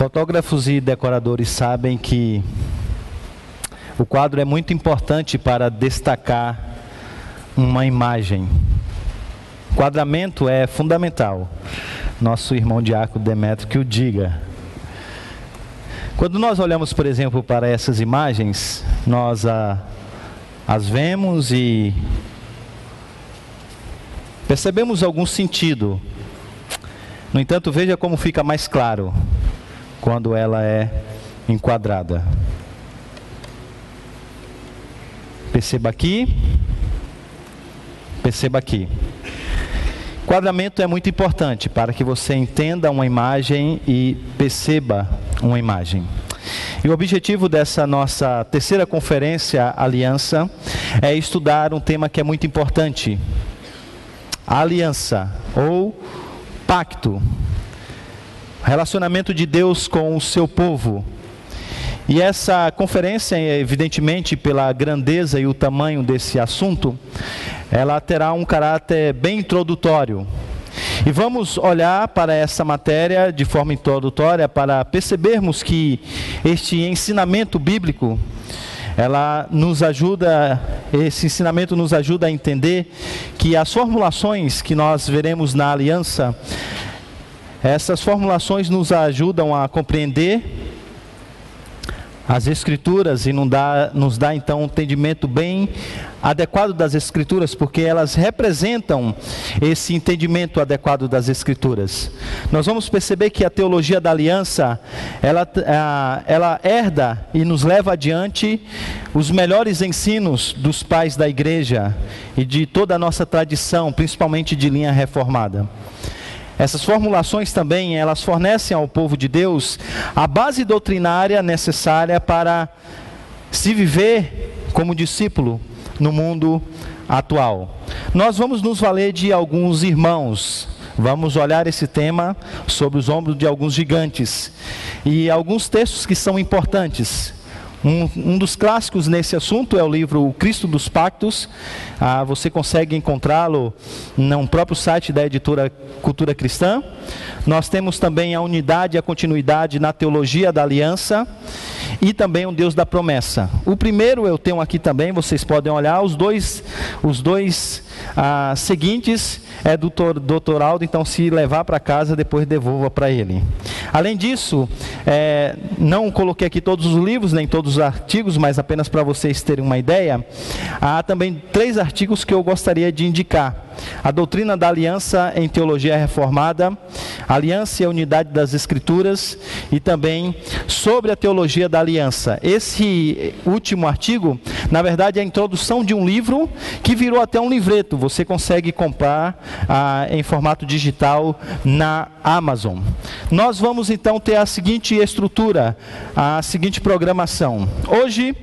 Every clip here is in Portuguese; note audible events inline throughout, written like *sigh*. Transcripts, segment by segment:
Fotógrafos e decoradores sabem que o quadro é muito importante para destacar uma imagem. Quadramento é fundamental. Nosso irmão Diaco Demetrio que o diga. Quando nós olhamos, por exemplo, para essas imagens, nós a, as vemos e percebemos algum sentido. No entanto, veja como fica mais claro quando ela é enquadrada. Perceba aqui, perceba aqui. Enquadramento é muito importante para que você entenda uma imagem e perceba uma imagem. E o objetivo dessa nossa terceira conferência Aliança é estudar um tema que é muito importante: aliança ou pacto. Relacionamento de Deus com o seu povo. E essa conferência, evidentemente, pela grandeza e o tamanho desse assunto, ela terá um caráter bem introdutório. E vamos olhar para essa matéria de forma introdutória para percebermos que este ensinamento bíblico ela nos ajuda, esse ensinamento nos ajuda a entender que as formulações que nós veremos na aliança, essas formulações nos ajudam a compreender as Escrituras e nos dá, então um entendimento bem adequado das Escrituras, porque elas representam esse entendimento adequado das Escrituras. Nós vamos perceber que a teologia da aliança, ela, ela herda e nos leva adiante os melhores ensinos dos pais da igreja e de toda a nossa tradição, principalmente de linha reformada. Essas formulações também, elas fornecem ao povo de Deus a base doutrinária necessária para se viver como discípulo no mundo atual. Nós vamos nos valer de alguns irmãos. Vamos olhar esse tema sobre os ombros de alguns gigantes e alguns textos que são importantes um, um, dos clássicos nesse assunto é o livro O Cristo dos Pactos. Ah, você consegue encontrá-lo no próprio site da editora Cultura Cristã. Nós temos também a unidade e a continuidade na teologia da aliança e também o Deus da promessa. O primeiro eu tenho aqui também, vocês podem olhar, os dois, os dois ah, seguintes é do doutor Aldo, então se levar para casa, depois devolva para ele. Além disso, é, não coloquei aqui todos os livros, nem todos os artigos, mas apenas para vocês terem uma ideia, há também três artigos que eu gostaria de indicar a doutrina da aliança em teologia reformada, aliança e a unidade das escrituras e também sobre a teologia da aliança. Esse último artigo, na verdade, é a introdução de um livro que virou até um livreto. Você consegue comprar ah, em formato digital na Amazon. Nós vamos então ter a seguinte estrutura, a seguinte programação. Hoje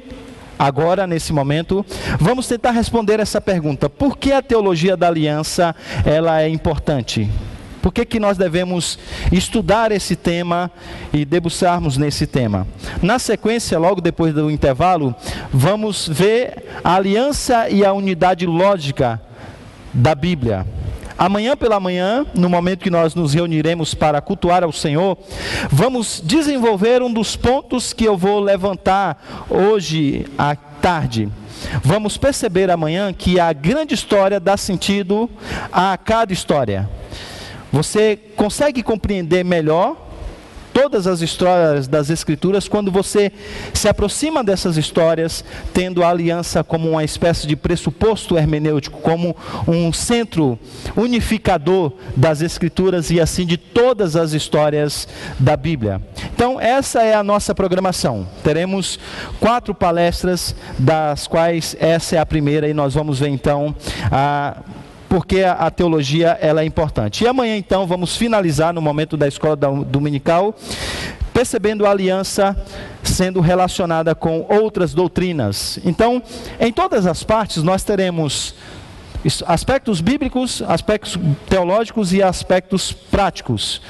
agora, nesse momento, vamos tentar responder essa pergunta: por que a teologia da aliança ela é importante? Por que, que nós devemos estudar esse tema e debruçarmos nesse tema? Na sequência, logo depois do intervalo, vamos ver a aliança e a unidade lógica da Bíblia. Amanhã pela manhã, no momento que nós nos reuniremos para cultuar ao Senhor, vamos desenvolver um dos pontos que eu vou levantar hoje à tarde. Vamos perceber amanhã que a grande história dá sentido a cada história. Você consegue compreender melhor todas as histórias das Escrituras quando você se aproxima dessas histórias, tendo a aliança como uma espécie de pressuposto hermenêutico, como um centro unificador das Escrituras e assim de todas as histórias da Bíblia. Então, essa é a nossa programação. Teremos quatro palestras, das quais essa é a primeira, e nós vamos ver então a porque a, teologia ela é importante. E amanhã então vamos finalizar no momento da escola dominical, percebendo a aliança sendo relacionada com outras doutrinas. Então, em todas as partes nós teremos aspectos bíblicos, aspectos teológicos e aspectos práticos.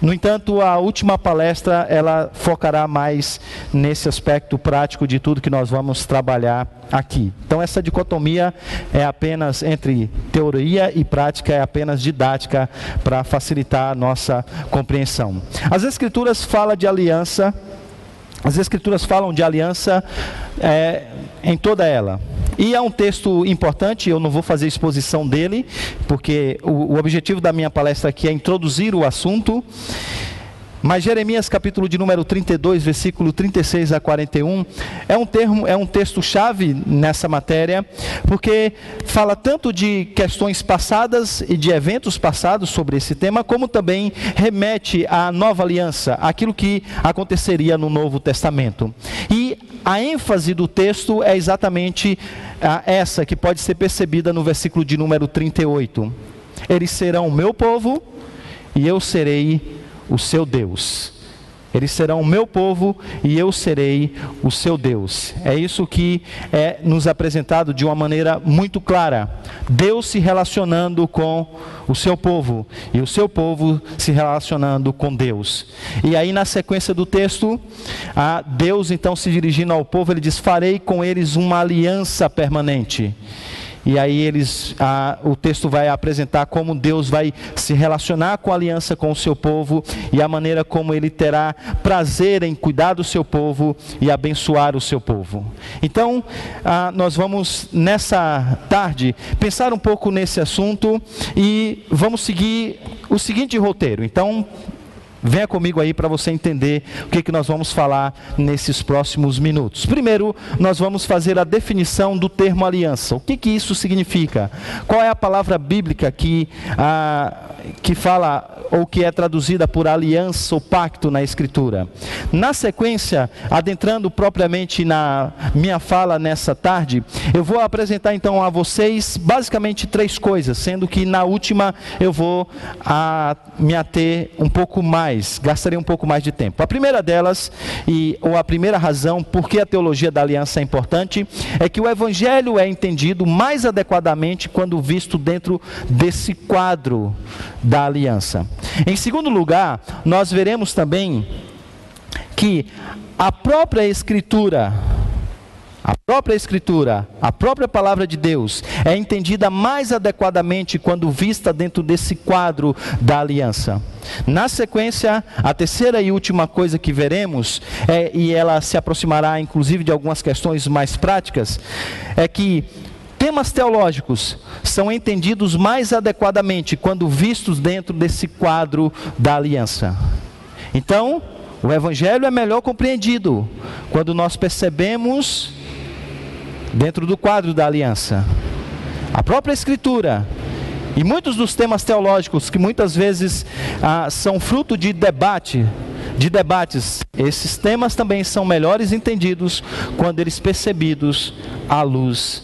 No entanto, a última palestra ela focará mais nesse aspecto prático de tudo que nós vamos trabalhar aqui. Então essa dicotomia é apenas entre teoria e prática, é apenas didática para facilitar a nossa compreensão. As escrituras falam de aliança, as escrituras falam de aliança é, em toda ela. E é um texto importante, eu não vou fazer exposição dele, porque o, o objetivo da minha palestra aqui é introduzir o assunto. Mas Jeremias capítulo de número 32, versículo 36 a 41, é um termo, é um texto chave nessa matéria, porque fala tanto de questões passadas e de eventos passados sobre esse tema, como também remete à nova aliança, aquilo que aconteceria no Novo Testamento. E a ênfase do texto é exatamente ah, essa que pode ser percebida no versículo de número 38. Eles serão o meu povo e eu serei o seu Deus. Eles serão o meu povo e eu serei o seu Deus. É isso que é nos apresentado de uma maneira muito clara. Deus se relacionando com o seu povo e o seu povo se relacionando com Deus. E aí na sequência do texto, a Deus então se dirigindo ao povo, ele diz: "Farei com eles uma aliança permanente". E aí eles, a, o texto vai apresentar como Deus vai se relacionar com a aliança com o seu povo e a maneira como ele terá prazer em cuidar do seu povo e abençoar o seu povo. Então, a, nós vamos nessa tarde pensar um pouco nesse assunto e vamos seguir o seguinte roteiro. Então, Venha comigo aí para você entender o que, que nós vamos falar nesses próximos minutos. Primeiro, nós vamos fazer a definição do termo aliança. O que, que isso significa? Qual é a palavra bíblica que, ah, que fala ou que é traduzida por aliança ou pacto na Escritura? Na sequência, adentrando propriamente na minha fala nessa tarde, eu vou apresentar então a vocês basicamente três coisas, sendo que na última eu vou ah, me ater um pouco mais mais, gastaria um pouco mais de tempo. A primeira delas, e, ou a primeira razão por que a teologia da aliança é importante, é que o evangelho é entendido mais adequadamente quando visto dentro desse quadro da aliança. Em segundo lugar, nós veremos também que a própria Escritura, a própria Escritura, a própria palavra de Deus, é entendida mais adequadamente quando vista dentro desse quadro da aliança. Na sequência, a terceira e última coisa que veremos, é, e ela se aproximará inclusive de algumas questões mais práticas, é que temas teológicos são entendidos mais adequadamente quando vistos dentro desse quadro da aliança. Então, o Evangelho é melhor compreendido quando nós percebemos dentro do quadro da aliança. A própria Escritura e muitos dos temas teológicos que muitas vezes ah, são fruto de debate, de debates, esses temas também são melhores entendidos quando eles percebidos à luz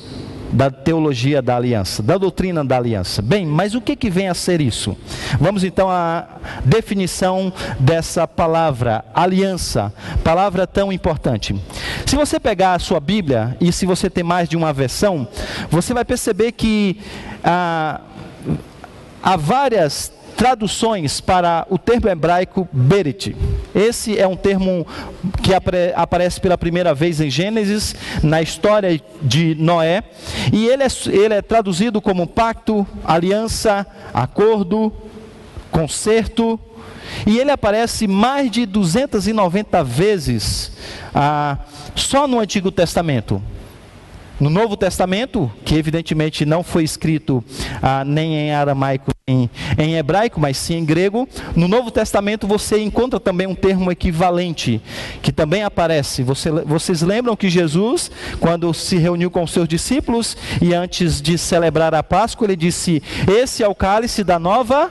da teologia da aliança, da doutrina da aliança. Bem, mas o que, que vem a ser isso? Vamos então à definição dessa palavra, aliança, palavra tão importante. Se você pegar a sua Bíblia, e se você tem mais de uma versão, você vai perceber que ah, há várias traduções para o termo hebraico berit. Esse é um termo que aparece pela primeira vez em Gênesis, na história de Noé, e ele é, ele é traduzido como pacto, aliança, acordo, conserto, e ele aparece mais de 290 vezes ah, só no Antigo Testamento. No Novo Testamento, que evidentemente não foi escrito ah, nem em aramaico nem em hebraico, mas sim em grego, no Novo Testamento você encontra também um termo equivalente, que também aparece. Você, vocês lembram que Jesus, quando se reuniu com os seus discípulos e antes de celebrar a Páscoa, ele disse: Esse é o cálice da nova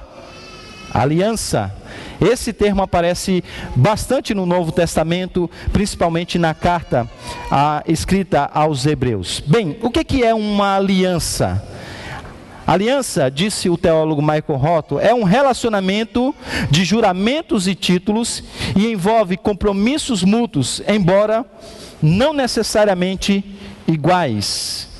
aliança. Esse termo aparece bastante no Novo Testamento, principalmente na carta a, escrita aos Hebreus. Bem, o que, que é uma aliança? Aliança, disse o teólogo Michael Rotto, é um relacionamento de juramentos e títulos e envolve compromissos mútuos, embora não necessariamente iguais.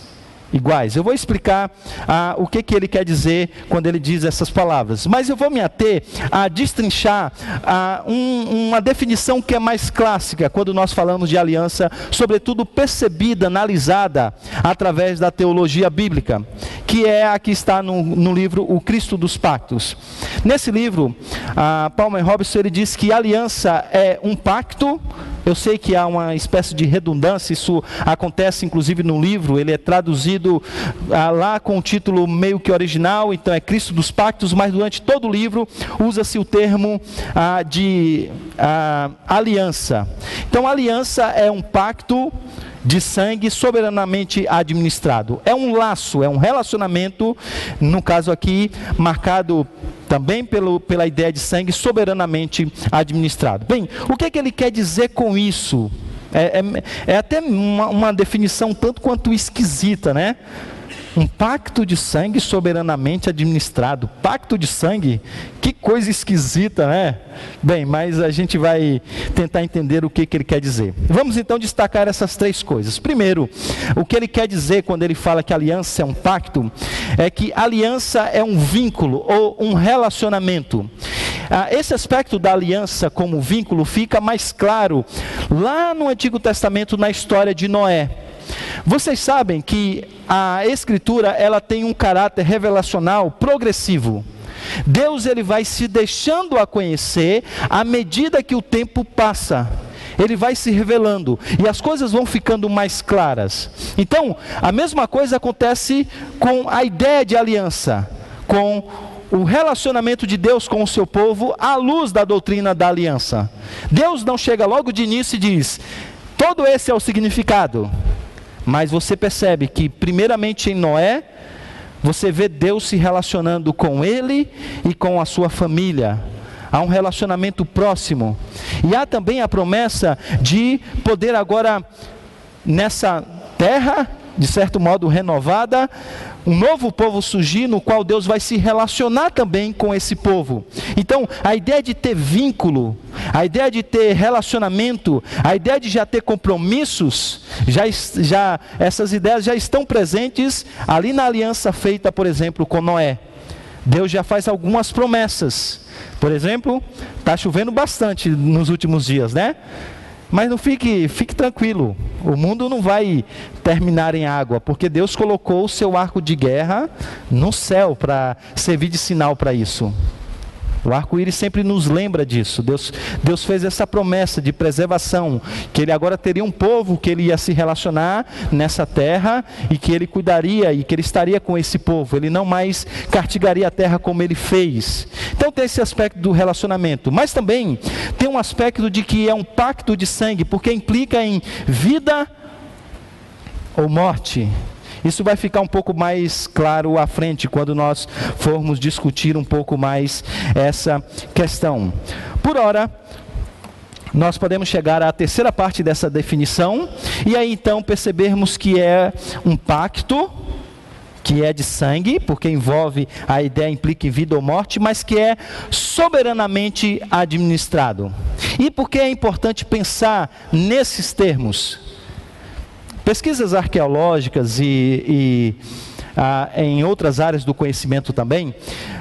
Iguais. Eu vou explicar ah, o que, que ele quer dizer quando ele diz essas palavras, mas eu vou me ater a destrinchar ah, um, uma definição que é mais clássica quando nós falamos de aliança, sobretudo percebida, analisada através da teologia bíblica, que é a que está no, no livro O Cristo dos Pactos. Nesse livro, ah, Palmer Robson ele diz que aliança é um pacto eu sei que há uma espécie de redundância, isso acontece inclusive no livro, ele é traduzido ah, lá com o título meio que original, então é Cristo dos Pactos, mas durante todo o livro usa-se o termo ah, de ah, aliança. Então, aliança é um pacto de sangue soberanamente administrado. É um laço, é um relacionamento, no caso aqui, marcado também pelo, pela ideia de sangue soberanamente administrado. Bem, o que, é que ele quer dizer com isso? É, é, é até uma, uma definição tanto quanto esquisita, né? Um pacto de sangue soberanamente administrado. Pacto de sangue, que coisa esquisita, né? Bem, mas a gente vai tentar entender o que, que ele quer dizer. Vamos então destacar essas três coisas. Primeiro, o que ele quer dizer quando ele fala que aliança é um pacto, é que aliança é um vínculo ou um relacionamento. Ah, esse aspecto da aliança como vínculo fica mais claro lá no Antigo Testamento, na história de Noé. Vocês sabem que a escritura ela tem um caráter revelacional progressivo. Deus ele vai se deixando a conhecer à medida que o tempo passa. Ele vai se revelando e as coisas vão ficando mais claras. Então, a mesma coisa acontece com a ideia de aliança, com o relacionamento de Deus com o seu povo à luz da doutrina da aliança. Deus não chega logo de início e diz: todo esse é o significado. Mas você percebe que, primeiramente em Noé, você vê Deus se relacionando com ele e com a sua família. Há um relacionamento próximo. E há também a promessa de poder agora, nessa terra, de certo modo renovada, um novo povo surgir no qual Deus vai se relacionar também com esse povo. Então, a ideia de ter vínculo, a ideia de ter relacionamento, a ideia de já ter compromissos, já, já essas ideias já estão presentes ali na aliança feita, por exemplo, com Noé. Deus já faz algumas promessas. Por exemplo, está chovendo bastante nos últimos dias, né? Mas não fique, fique tranquilo. O mundo não vai terminar em água, porque Deus colocou o seu arco de guerra no céu para servir de sinal para isso. O arco-íris sempre nos lembra disso. Deus, Deus fez essa promessa de preservação, que ele agora teria um povo que ele ia se relacionar nessa terra e que ele cuidaria e que ele estaria com esse povo. Ele não mais castigaria a terra como ele fez. Então tem esse aspecto do relacionamento, mas também tem um aspecto de que é um pacto de sangue, porque implica em vida ou morte. Isso vai ficar um pouco mais claro à frente quando nós formos discutir um pouco mais essa questão. Por hora, nós podemos chegar à terceira parte dessa definição e aí então percebermos que é um pacto que é de sangue, porque envolve a ideia implica em vida ou morte, mas que é soberanamente administrado. E por que é importante pensar nesses termos? Pesquisas arqueológicas e, e ah, em outras áreas do conhecimento também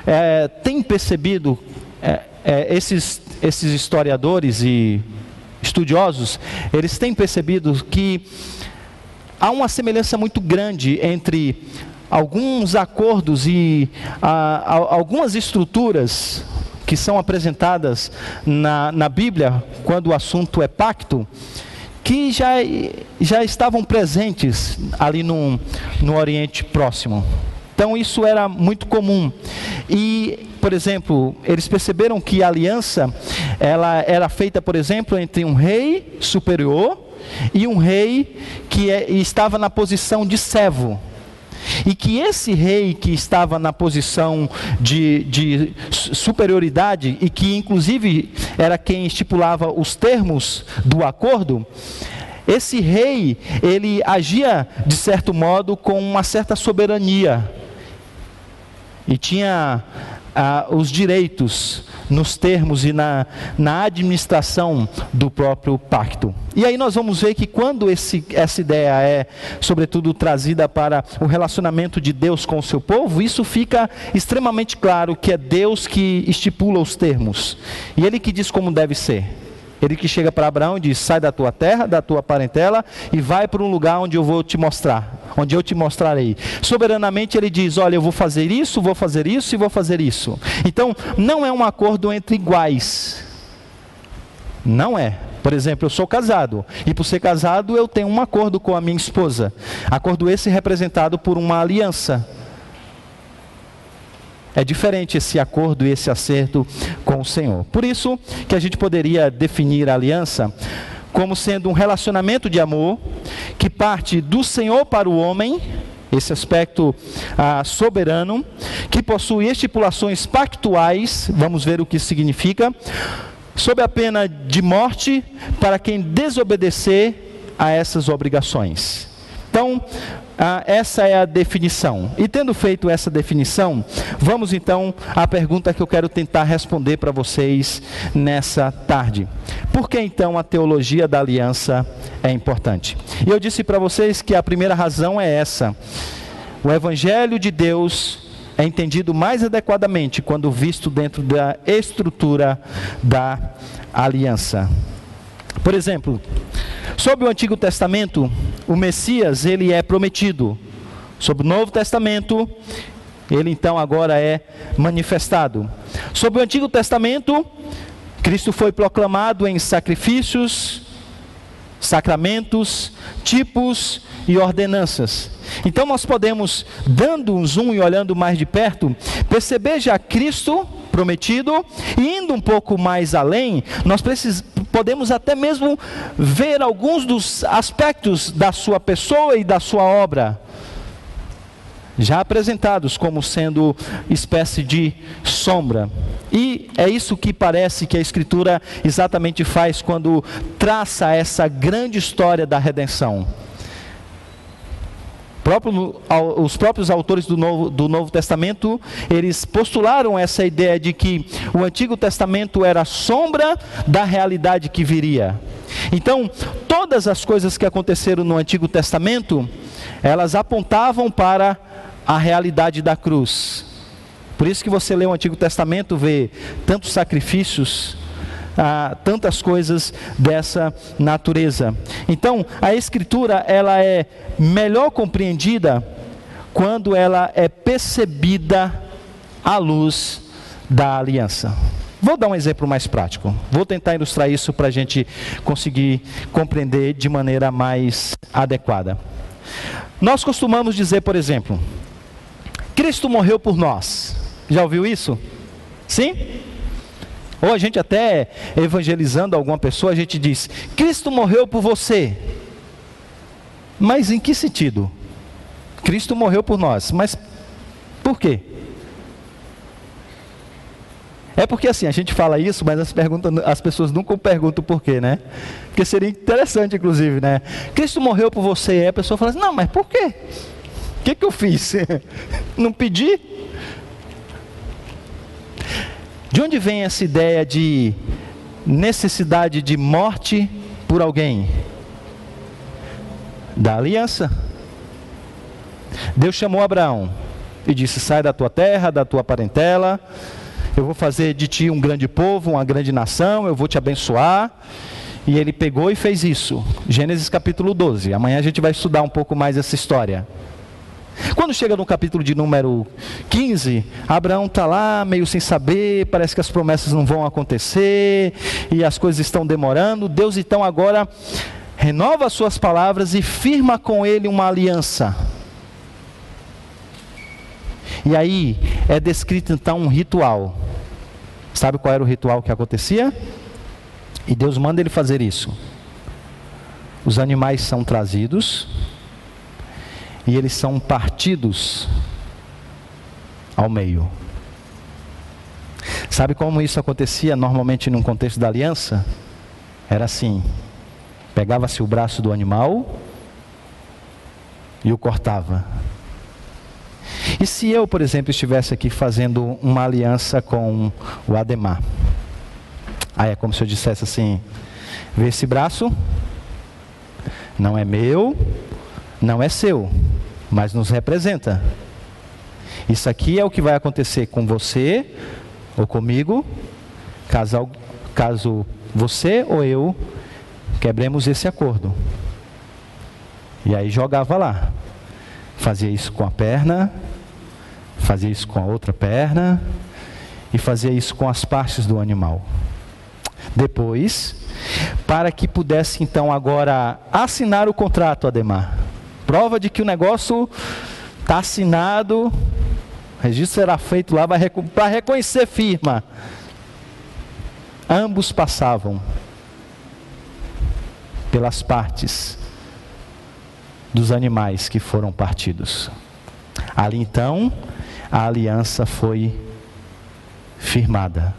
é, têm percebido é, é, esses, esses historiadores e estudiosos, eles têm percebido que há uma semelhança muito grande entre alguns acordos e ah, algumas estruturas que são apresentadas na, na Bíblia quando o assunto é pacto que já, já estavam presentes ali no, no Oriente Próximo. Então isso era muito comum. E, por exemplo, eles perceberam que a aliança ela era feita, por exemplo, entre um rei superior e um rei que é, estava na posição de servo. E que esse rei que estava na posição de, de superioridade, e que inclusive era quem estipulava os termos do acordo, esse rei, ele agia de certo modo com uma certa soberania. E tinha ah, os direitos nos termos e na, na administração do próprio pacto. E aí nós vamos ver que quando esse, essa ideia é, sobretudo, trazida para o relacionamento de Deus com o seu povo, isso fica extremamente claro que é Deus que estipula os termos e Ele que diz como deve ser. Ele que chega para Abraão e diz: Sai da tua terra, da tua parentela e vai para um lugar onde eu vou te mostrar, onde eu te mostrarei. Soberanamente ele diz: Olha, eu vou fazer isso, vou fazer isso e vou fazer isso. Então, não é um acordo entre iguais. Não é. Por exemplo, eu sou casado e por ser casado eu tenho um acordo com a minha esposa. Acordo esse representado por uma aliança. É diferente esse acordo e esse acerto com o Senhor. Por isso que a gente poderia definir a aliança como sendo um relacionamento de amor que parte do Senhor para o homem, esse aspecto ah, soberano, que possui estipulações pactuais, vamos ver o que significa, sob a pena de morte para quem desobedecer a essas obrigações. Então, ah, essa é a definição. E tendo feito essa definição, vamos então à pergunta que eu quero tentar responder para vocês nessa tarde. Por que então a teologia da aliança é importante? E eu disse para vocês que a primeira razão é essa. O evangelho de Deus é entendido mais adequadamente quando visto dentro da estrutura da aliança. Por exemplo, Sob o Antigo Testamento, o Messias, ele é prometido. Sob o Novo Testamento, ele então agora é manifestado. Sob o Antigo Testamento, Cristo foi proclamado em sacrifícios, sacramentos, tipos e ordenanças. Então nós podemos, dando um zoom e olhando mais de perto, perceber já Cristo prometido e indo um pouco mais além, nós podemos até mesmo ver alguns dos aspectos da sua pessoa e da sua obra já apresentados como sendo espécie de sombra. E é isso que parece que a Escritura exatamente faz quando traça essa grande história da redenção próprio, os próprios autores do Novo, do Novo Testamento, eles postularam essa ideia de que o Antigo Testamento era sombra da realidade que viria. Então, todas as coisas que aconteceram no Antigo Testamento, elas apontavam para a realidade da cruz. Por isso que você lê o Antigo Testamento, vê tantos sacrifícios, ah, tantas coisas dessa natureza. Então, a escritura ela é melhor compreendida quando ela é percebida à luz da aliança. Vou dar um exemplo mais prático. Vou tentar ilustrar isso para a gente conseguir compreender de maneira mais adequada. Nós costumamos dizer, por exemplo, Cristo morreu por nós. Já ouviu isso? Sim? Ou a gente até evangelizando alguma pessoa, a gente diz: Cristo morreu por você. Mas em que sentido? Cristo morreu por nós, mas por quê? É porque assim, a gente fala isso, mas as, as pessoas nunca perguntam por quê, né? Porque seria interessante, inclusive, né? Cristo morreu por você, e a pessoa fala assim, não, mas por quê? O que, que eu fiz? *laughs* Não pedi? De onde vem essa ideia de necessidade de morte por alguém? Da aliança. Deus chamou Abraão e disse: Sai da tua terra, da tua parentela, eu vou fazer de ti um grande povo, uma grande nação, eu vou te abençoar. E ele pegou e fez isso. Gênesis capítulo 12. Amanhã a gente vai estudar um pouco mais essa história. Quando chega no capítulo de número 15, Abraão está lá meio sem saber, parece que as promessas não vão acontecer e as coisas estão demorando. Deus então agora renova as suas palavras e firma com ele uma aliança. E aí é descrito então um ritual. Sabe qual era o ritual que acontecia? E Deus manda ele fazer isso. Os animais são trazidos e eles são partidos ao meio. Sabe como isso acontecia normalmente num contexto da aliança? Era assim: pegava-se o braço do animal e o cortava. E se eu, por exemplo, estivesse aqui fazendo uma aliança com o Ademar? Aí é como se eu dissesse assim: vê esse braço? Não é meu, não é seu, mas nos representa. Isso aqui é o que vai acontecer com você ou comigo, caso, caso você ou eu quebremos esse acordo. E aí jogava lá. Fazia isso com a perna, fazia isso com a outra perna e fazia isso com as partes do animal. Depois, para que pudesse então agora assinar o contrato, Ademar. Prova de que o negócio está assinado, o registro será feito lá para reconhecer firma. Ambos passavam pelas partes dos animais que foram partidos. Ali então, a aliança foi firmada.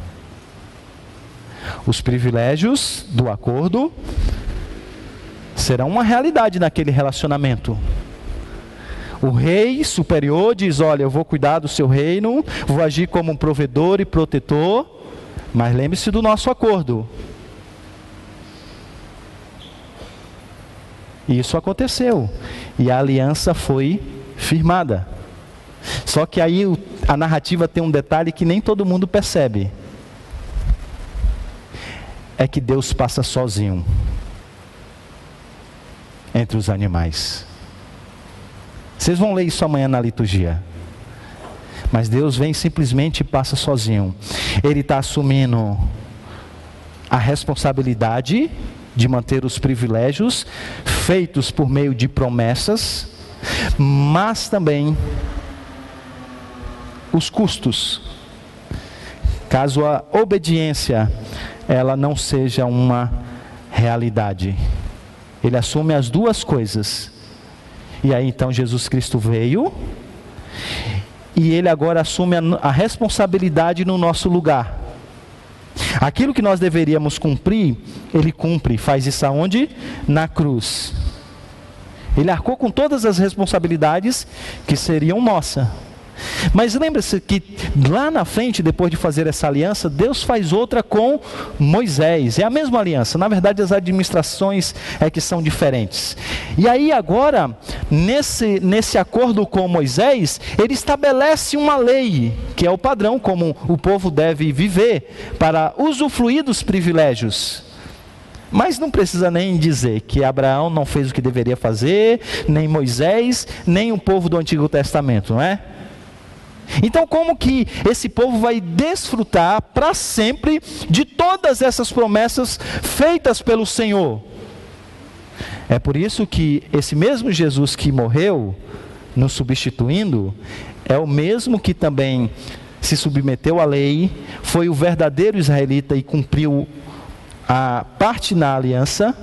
Os privilégios do acordo serão uma realidade naquele relacionamento. O rei superior diz: Olha, eu vou cuidar do seu reino, vou agir como um provedor e protetor, mas lembre-se do nosso acordo. E isso aconteceu. E a aliança foi firmada. Só que aí a narrativa tem um detalhe que nem todo mundo percebe. É que Deus passa sozinho entre os animais. Vocês vão ler isso amanhã na liturgia. Mas Deus vem simplesmente e passa sozinho. Ele está assumindo a responsabilidade de manter os privilégios feitos por meio de promessas, mas também os custos. Caso a obediência ela não seja uma realidade. Ele assume as duas coisas. E aí então Jesus Cristo veio e ele agora assume a, a responsabilidade no nosso lugar. Aquilo que nós deveríamos cumprir, ele cumpre. Faz isso aonde? Na cruz. Ele arcou com todas as responsabilidades que seriam nossa. Mas lembre-se que lá na frente, depois de fazer essa aliança, Deus faz outra com Moisés. É a mesma aliança. Na verdade, as administrações é que são diferentes. E aí agora, nesse, nesse acordo com Moisés, ele estabelece uma lei, que é o padrão como o povo deve viver para usufruir dos privilégios. Mas não precisa nem dizer que Abraão não fez o que deveria fazer, nem Moisés, nem o povo do Antigo Testamento, não é? Então, como que esse povo vai desfrutar para sempre de todas essas promessas feitas pelo Senhor? É por isso que esse mesmo Jesus que morreu, nos substituindo, é o mesmo que também se submeteu à lei, foi o verdadeiro israelita e cumpriu a parte na aliança,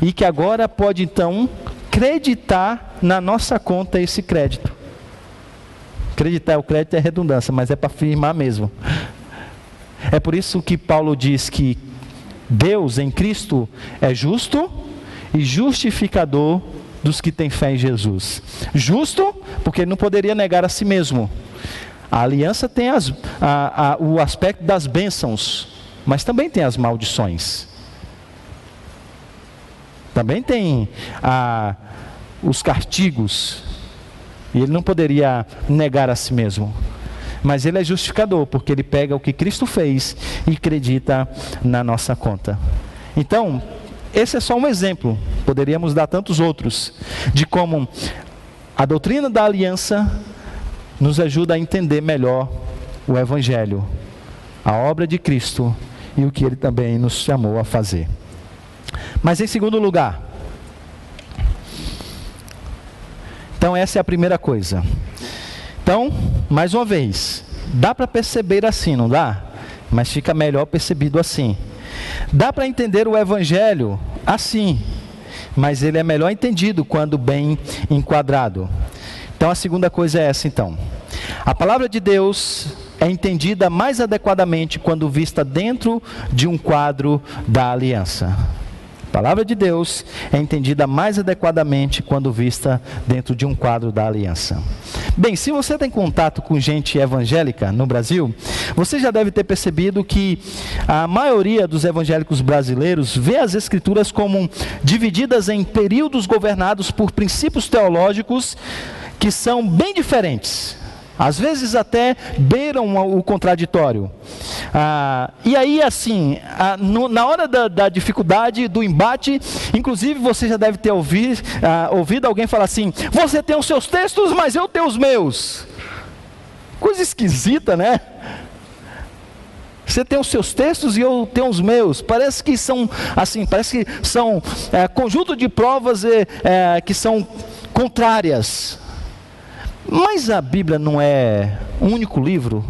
e que agora pode então creditar na nossa conta esse crédito. Acreditar o crédito é redundância, mas é para afirmar mesmo. É por isso que Paulo diz que Deus em Cristo é justo e justificador dos que têm fé em Jesus. Justo, porque ele não poderia negar a si mesmo. A aliança tem as, a, a, o aspecto das bênçãos, mas também tem as maldições. Também tem a, os castigos e ele não poderia negar a si mesmo. Mas ele é justificador, porque ele pega o que Cristo fez e acredita na nossa conta. Então, esse é só um exemplo, poderíamos dar tantos outros, de como a doutrina da aliança nos ajuda a entender melhor o Evangelho, a obra de Cristo e o que ele também nos chamou a fazer. Mas em segundo lugar, Então, essa é a primeira coisa. Então, mais uma vez, dá para perceber assim, não dá? Mas fica melhor percebido assim. Dá para entender o Evangelho assim, mas ele é melhor entendido quando bem enquadrado. Então, a segunda coisa é essa, então. A palavra de Deus é entendida mais adequadamente quando vista dentro de um quadro da aliança. Palavra de Deus é entendida mais adequadamente quando vista dentro de um quadro da aliança. Bem, se você tem contato com gente evangélica no Brasil, você já deve ter percebido que a maioria dos evangélicos brasileiros vê as escrituras como divididas em períodos governados por princípios teológicos que são bem diferentes. Às vezes até beiram o contraditório. Ah, e aí, assim, ah, no, na hora da, da, dificuldade, do embate, inclusive você já deve ter ouvido, ah, ouvido alguém falar assim: Você tem os seus textos, mas eu tenho os meus. Coisa esquisita, né? Você tem os seus textos e eu tenho os meus. Parece que são assim, parece que são é, conjunto de provas é, que são contrárias. Mas a Bíblia não é um único livro,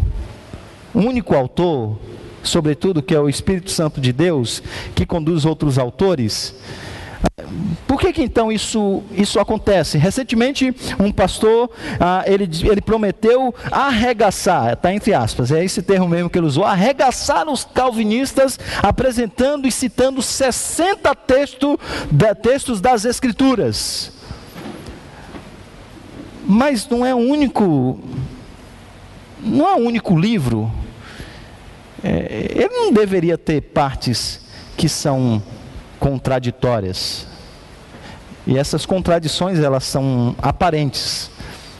um único autor, sobretudo que é o Espírito Santo de Deus, que conduz outros autores. Por que, que então isso, isso acontece? Recentemente, um pastor, ah, ele, ele prometeu arregaçar, está entre aspas, é esse termo mesmo que ele usou, arregaçar os calvinistas, apresentando e citando 60 texto, da, textos das Escrituras. Mas não é o único, não é o único livro. É, ele não deveria ter partes que são contraditórias. E essas contradições elas são aparentes,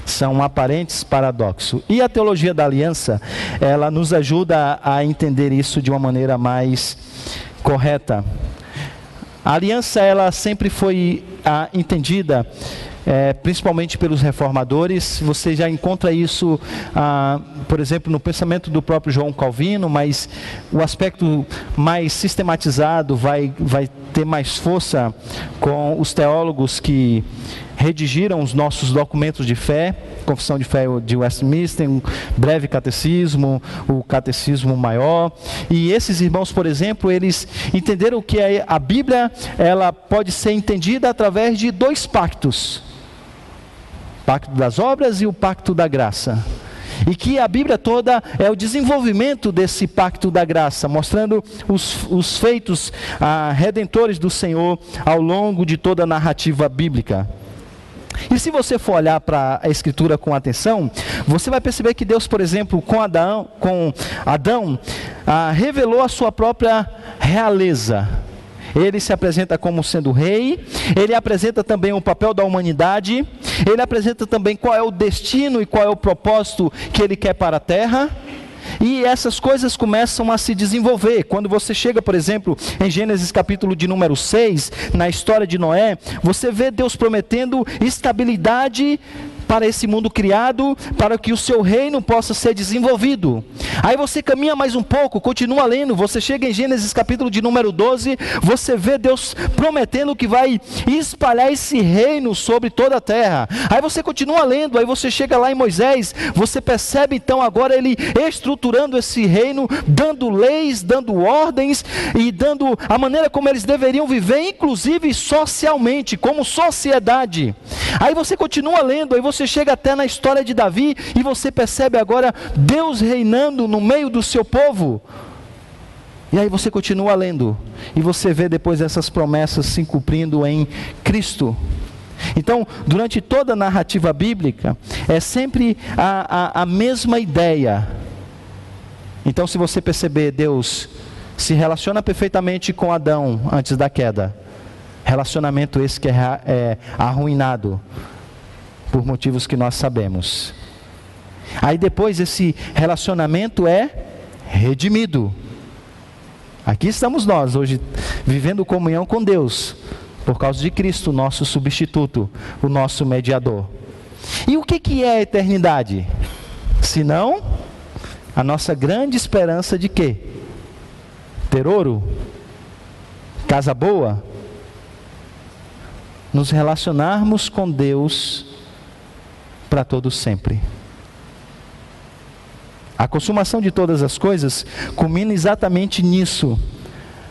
são aparentes paradoxos. E a teologia da aliança, ela nos ajuda a entender isso de uma maneira mais correta. A aliança ela sempre foi ah, entendida é, principalmente pelos reformadores. Você já encontra isso, ah, por exemplo, no pensamento do próprio João Calvino, mas o aspecto mais sistematizado vai, vai ter mais força com os teólogos que redigiram os nossos documentos de fé, Confissão de Fé de Westminster, um breve catecismo, o catecismo maior. E esses irmãos, por exemplo, eles entenderam que a Bíblia ela pode ser entendida através de dois pactos pacto das obras e o pacto da graça. E que a Bíblia toda é o desenvolvimento desse pacto da graça, mostrando os, os feitos ah, redentores do Senhor ao longo de toda a narrativa bíblica. E se você for olhar para a Escritura com atenção, você vai perceber que Deus, por exemplo, com Adão, com Adão ah, revelou a sua própria realeza ele se apresenta como sendo rei, ele apresenta também o papel da humanidade, ele apresenta também qual é o destino e qual é o propósito que ele quer para a terra. E essas coisas começam a se desenvolver. Quando você chega, por exemplo, em Gênesis capítulo de número 6, na história de Noé, você vê Deus prometendo estabilidade para esse mundo criado, para que o seu reino possa ser desenvolvido. Aí você caminha mais um pouco, continua lendo, você chega em Gênesis capítulo de número 12, você vê Deus prometendo que vai espalhar esse reino sobre toda a terra. Aí você continua lendo, aí você chega lá em Moisés, você percebe então agora ele estruturando esse reino, dando leis, dando ordens e dando a maneira como eles deveriam viver, inclusive socialmente, como sociedade. Aí você continua lendo, aí você você chega até na história de Davi e você percebe agora Deus reinando no meio do seu povo. E aí você continua lendo e você vê depois essas promessas se cumprindo em Cristo. Então, durante toda a narrativa bíblica, é sempre a, a, a mesma ideia. Então, se você perceber, Deus se relaciona perfeitamente com Adão antes da queda. Relacionamento esse que é, é arruinado por motivos que nós sabemos. Aí depois esse relacionamento é redimido. Aqui estamos nós hoje vivendo comunhão com Deus, por causa de Cristo, nosso substituto, o nosso mediador. E o que, que é a eternidade? Senão a nossa grande esperança de quê? Ter ouro? Casa boa? Nos relacionarmos com Deus para todo sempre. A consumação de todas as coisas culmina exatamente nisso,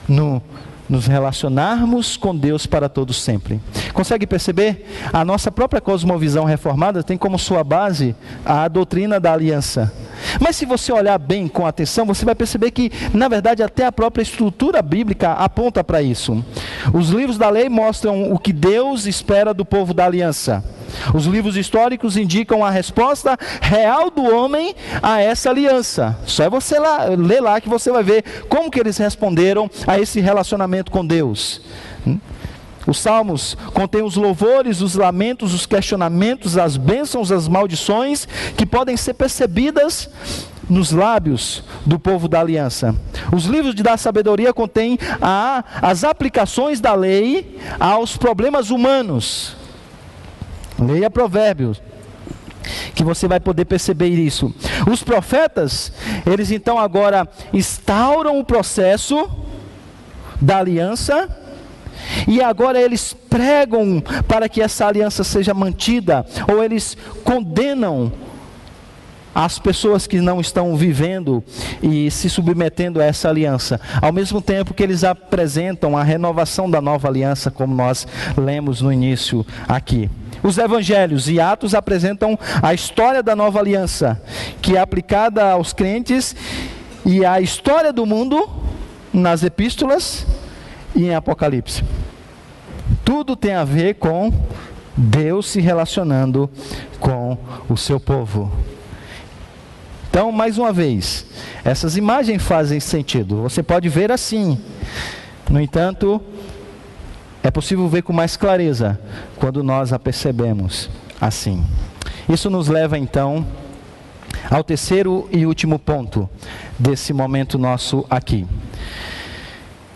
no nos relacionarmos com Deus para todo sempre. Consegue perceber? A nossa própria cosmovisão reformada tem como sua base a doutrina da aliança. Mas se você olhar bem com atenção, você vai perceber que, na verdade, até a própria estrutura bíblica aponta para isso. Os livros da lei mostram o que Deus espera do povo da aliança. Os livros históricos indicam a resposta real do homem a essa aliança. Só é você lá, ler lá que você vai ver como que eles responderam a esse relacionamento com Deus. Hum? Os salmos contêm os louvores, os lamentos, os questionamentos, as bênçãos, as maldições que podem ser percebidas nos lábios do povo da aliança. Os livros da sabedoria contêm a, as aplicações da lei aos problemas humanos. Leia Provérbios, que você vai poder perceber isso. Os profetas, eles então agora instauram o processo da aliança e agora eles pregam para que essa aliança seja mantida, ou eles condenam as pessoas que não estão vivendo e se submetendo a essa aliança, ao mesmo tempo que eles apresentam a renovação da nova aliança, como nós lemos no início aqui. Os evangelhos e Atos apresentam a história da nova aliança, que é aplicada aos crentes, e a história do mundo nas epístolas e em Apocalipse. Tudo tem a ver com Deus se relacionando com o seu povo. Então, mais uma vez, essas imagens fazem sentido. Você pode ver assim. No entanto, é possível ver com mais clareza quando nós a percebemos assim. Isso nos leva então ao terceiro e último ponto desse momento nosso aqui.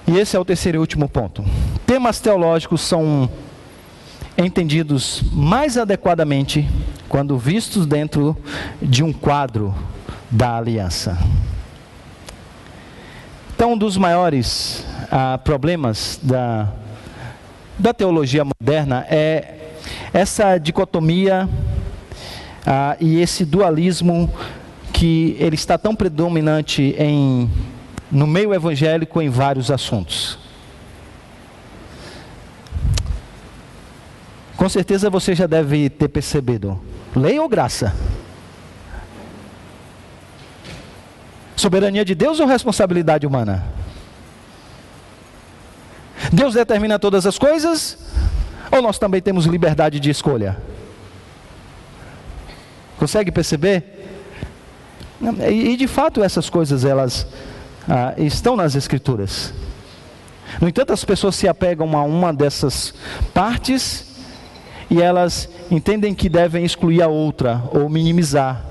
E esse é o terceiro e último ponto. Temas teológicos são entendidos mais adequadamente quando vistos dentro de um quadro da aliança. Então, um dos maiores ah, problemas da, da teologia moderna é essa dicotomia ah, e esse dualismo que ele está tão predominante em, no meio evangélico em vários assuntos. Com certeza você já deve ter percebido: lei ou graça? Soberania de Deus ou responsabilidade humana? Deus determina todas as coisas ou nós também temos liberdade de escolha? Consegue perceber? E de fato essas coisas elas ah, estão nas escrituras. No entanto, as pessoas se apegam a uma dessas partes e elas entendem que devem excluir a outra ou minimizar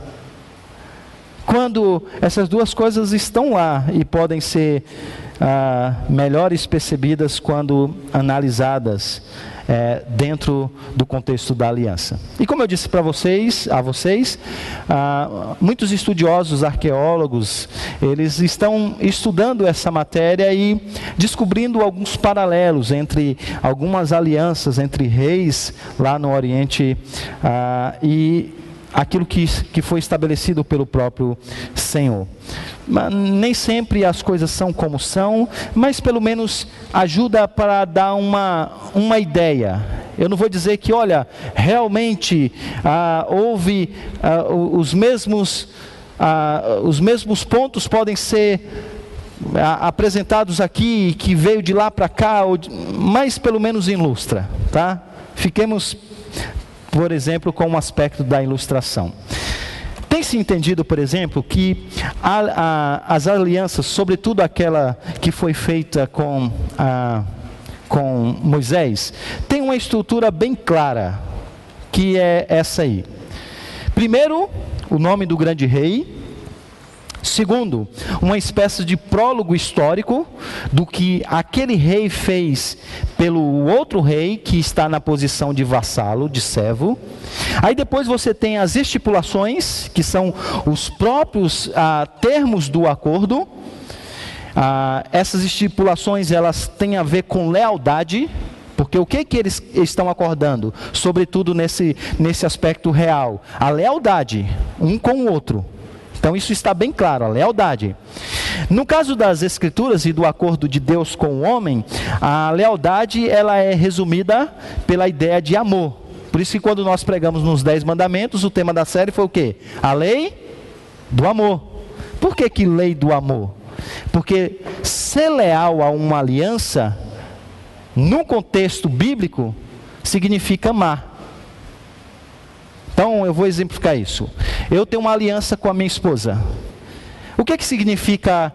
quando essas duas coisas estão lá e podem ser ah, melhores percebidas quando analisadas é, dentro do contexto da aliança. E como eu disse para vocês, a vocês, ah, muitos estudiosos, arqueólogos, eles estão estudando essa matéria e descobrindo alguns paralelos entre algumas alianças entre reis lá no Oriente ah, e aquilo que, que foi estabelecido pelo próprio Senhor. Nem sempre as coisas são como são, mas pelo menos ajuda para dar uma, uma ideia. Eu não vou dizer que, olha, realmente ah, houve ah, os, mesmos, ah, os mesmos pontos podem ser ah, apresentados aqui, que veio de lá para cá, mas pelo menos ilustra, tá? Fiquemos por exemplo, com o aspecto da ilustração. Tem-se entendido, por exemplo, que a, a, as alianças, sobretudo aquela que foi feita com, a, com Moisés, tem uma estrutura bem clara, que é essa aí. Primeiro, o nome do grande rei, Segundo, uma espécie de prólogo histórico do que aquele rei fez pelo outro rei que está na posição de vassalo, de servo. Aí depois você tem as estipulações, que são os próprios ah, termos do acordo. Ah, essas estipulações elas têm a ver com lealdade, porque o que, que eles estão acordando? Sobretudo nesse, nesse aspecto real. A lealdade, um com o outro. Então isso está bem claro, a lealdade. No caso das escrituras e do acordo de Deus com o homem, a lealdade ela é resumida pela ideia de amor. Por isso que quando nós pregamos nos Dez Mandamentos, o tema da série foi o quê? A lei do amor. Por que, que lei do amor? Porque ser leal a uma aliança no contexto bíblico, significa amar. Então eu vou exemplificar isso. Eu tenho uma aliança com a minha esposa. O que, que significa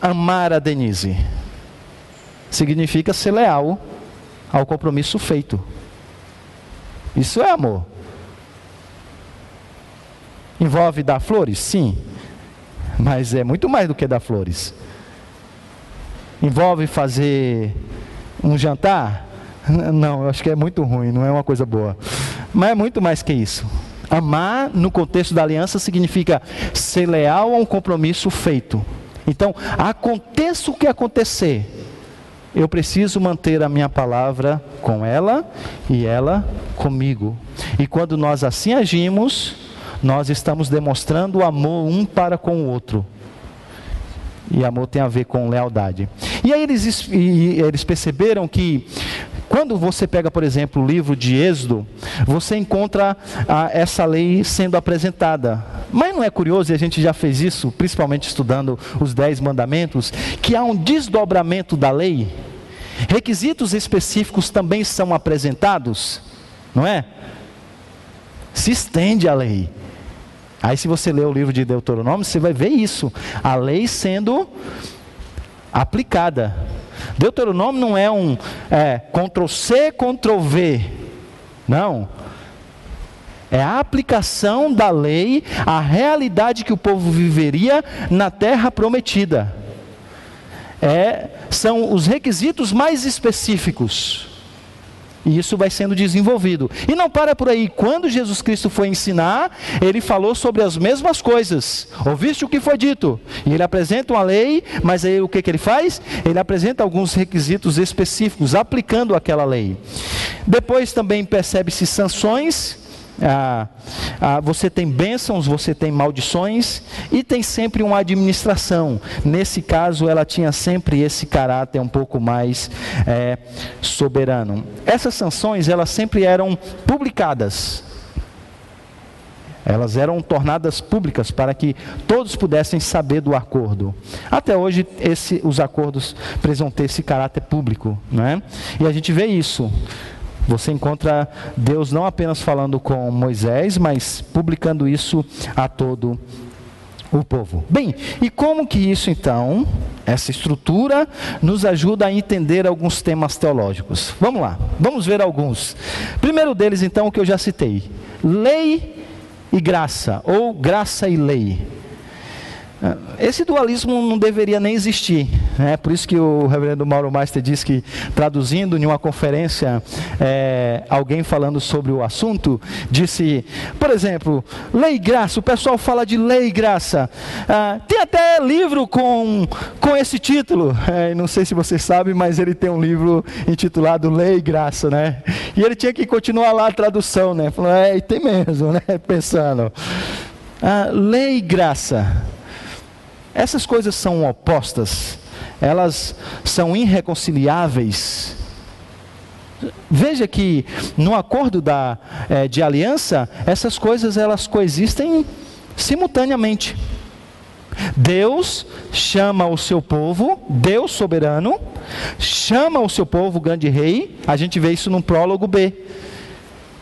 amar a Denise? Significa ser leal ao compromisso feito. Isso é amor. Envolve dar flores? Sim. Mas é muito mais do que dar flores. Envolve fazer um jantar? *laughs* Não, eu acho que é muito ruim, não é uma coisa boa. Mas é muito mais que isso. Amar no contexto da aliança significa ser leal a um compromisso feito. Então, aconteça o que acontecer, eu preciso manter a minha palavra com ela e ela comigo. E quando nós assim agimos, nós estamos demonstrando amor um para com o outro. E amor tem a ver com lealdade. E aí eles, eles perceberam que quando você pega, por exemplo, o livro de Êxodo, você encontra ah, essa lei sendo apresentada. Mas não é curioso, e a gente já fez isso, principalmente estudando os Dez Mandamentos, que há um desdobramento da lei? Requisitos específicos também são apresentados, não é? Se estende a lei. Aí, se você ler o livro de Deuteronômio, você vai ver isso: a lei sendo aplicada. Deuteronômio não é um é, Ctrl C, Ctrl V. Não. É a aplicação da lei à realidade que o povo viveria na terra prometida. É, são os requisitos mais específicos. E isso vai sendo desenvolvido. E não para por aí. Quando Jesus Cristo foi ensinar, ele falou sobre as mesmas coisas. Ouviste o que foi dito? E ele apresenta uma lei, mas aí o que, que ele faz? Ele apresenta alguns requisitos específicos, aplicando aquela lei. Depois também percebe-se sanções ah, ah, você tem bênçãos, você tem maldições e tem sempre uma administração. Nesse caso, ela tinha sempre esse caráter um pouco mais é, soberano. Essas sanções, elas sempre eram publicadas. Elas eram tornadas públicas para que todos pudessem saber do acordo. Até hoje, esse, os acordos precisam ter esse caráter público. Né? E a gente vê isso. Você encontra Deus não apenas falando com Moisés, mas publicando isso a todo o povo. Bem, e como que isso então, essa estrutura, nos ajuda a entender alguns temas teológicos? Vamos lá, vamos ver alguns. Primeiro deles, então, o que eu já citei: lei e graça, ou graça e lei. Esse dualismo não deveria nem existir. É por isso que o reverendo Mauro Meister diz que, traduzindo em uma conferência, é, alguém falando sobre o assunto, disse, por exemplo, lei e graça, o pessoal fala de lei e graça. Ah, tem até livro com, com esse título, é, não sei se vocês sabem, mas ele tem um livro intitulado Lei e Graça, né? E ele tinha que continuar lá a tradução, né? Falou, é, tem mesmo, *laughs* né? Pensando. Ah, lei e graça. Essas coisas são opostas, elas são irreconciliáveis. Veja que no acordo da, é, de aliança, essas coisas elas coexistem simultaneamente. Deus chama o seu povo, Deus soberano, chama o seu povo, grande rei, a gente vê isso no prólogo B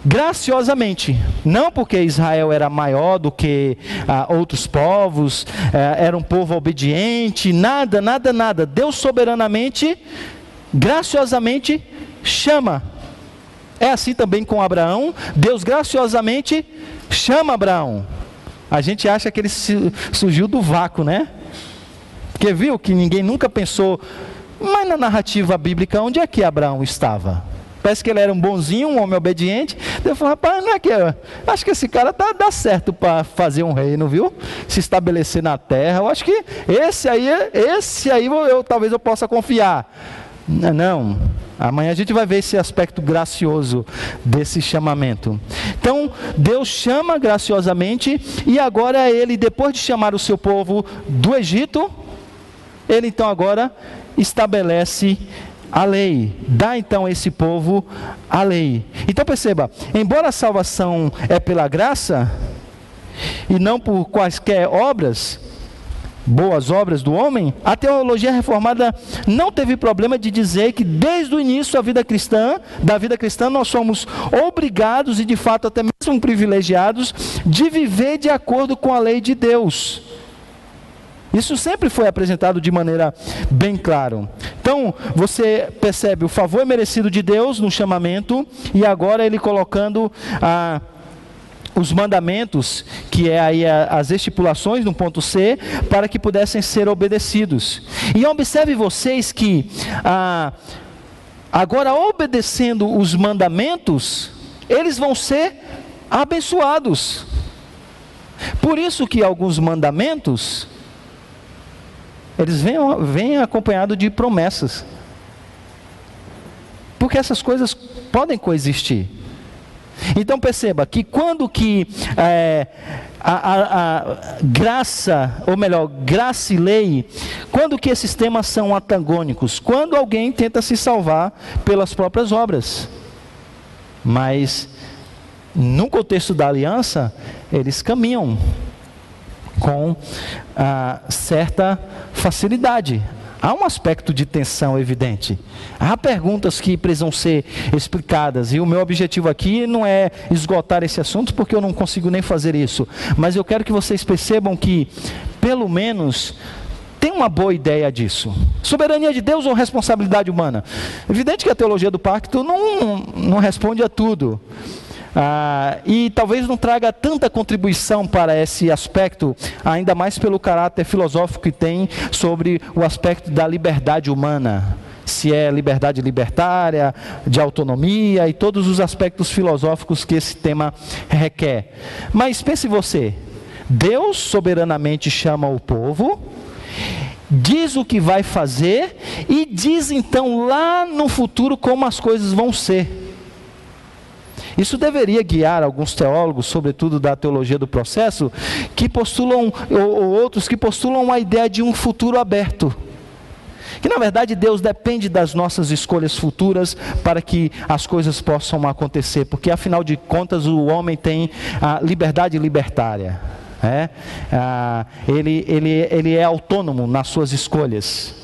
graciosamente, não porque Israel era maior do que ah, outros povos, eh, era um povo obediente, nada, nada, nada. Deus soberanamente, graciosamente chama. É assim também com Abraão. Deus graciosamente chama Abraão. A gente acha que ele surgiu do vácuo, né? Porque viu que ninguém nunca pensou, mas na narrativa bíblica, onde é que Abraão estava? Parece que ele era um bonzinho, um homem obediente. Eu falei, rapaz, não é que acho que esse cara tá, dá certo para fazer um reino, viu? Se estabelecer na terra. Eu acho que esse aí, esse aí eu, eu talvez eu possa confiar. Não, Amanhã a gente vai ver esse aspecto gracioso desse chamamento. Então, Deus chama graciosamente e agora ele, depois de chamar o seu povo do Egito, ele então agora estabelece a lei, dá então a esse povo a lei. Então perceba, embora a salvação é pela graça e não por quaisquer obras, boas obras do homem, a teologia reformada não teve problema de dizer que desde o início da vida cristã, da vida cristã, nós somos obrigados e de fato até mesmo privilegiados de viver de acordo com a lei de Deus. Isso sempre foi apresentado de maneira bem clara. Então, você percebe o favor merecido de Deus no chamamento e agora ele colocando a os mandamentos, que é aí as estipulações no ponto C, para que pudessem ser obedecidos. E observe vocês que ah, agora obedecendo os mandamentos, eles vão ser abençoados. Por isso que alguns mandamentos eles vêm, vêm acompanhados de promessas. Porque essas coisas podem coexistir. Então perceba que quando que é, a, a, a, graça, ou melhor, graça e lei, quando que esses temas são antagônicos? Quando alguém tenta se salvar pelas próprias obras. Mas no contexto da aliança, eles caminham com ah, certa facilidade. Há um aspecto de tensão evidente. Há perguntas que precisam ser explicadas. E o meu objetivo aqui não é esgotar esse assunto, porque eu não consigo nem fazer isso. Mas eu quero que vocês percebam que, pelo menos, tem uma boa ideia disso. Soberania de Deus ou responsabilidade humana? Evidente que a teologia do pacto não, não responde a tudo. Ah, e talvez não traga tanta contribuição para esse aspecto, ainda mais pelo caráter filosófico que tem sobre o aspecto da liberdade humana. Se é liberdade libertária, de autonomia e todos os aspectos filosóficos que esse tema requer. Mas pense você: Deus soberanamente chama o povo, diz o que vai fazer e diz então lá no futuro como as coisas vão ser. Isso deveria guiar alguns teólogos, sobretudo da teologia do processo, que postulam, ou, ou outros que postulam a ideia de um futuro aberto. Que na verdade Deus depende das nossas escolhas futuras para que as coisas possam acontecer, porque afinal de contas o homem tem a liberdade libertária. É? Ah, ele, ele, ele é autônomo nas suas escolhas.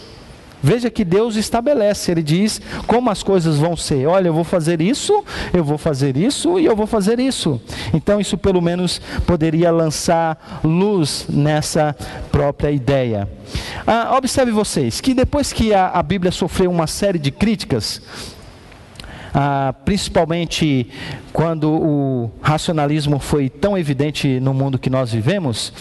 Veja que Deus estabelece, Ele diz como as coisas vão ser. Olha, eu vou fazer isso, eu vou fazer isso e eu vou fazer isso. Então, isso pelo menos poderia lançar luz nessa própria ideia. Ah, observe vocês que depois que a, a Bíblia sofreu uma série de críticas, ah, principalmente quando o racionalismo foi tão evidente no mundo que nós vivemos,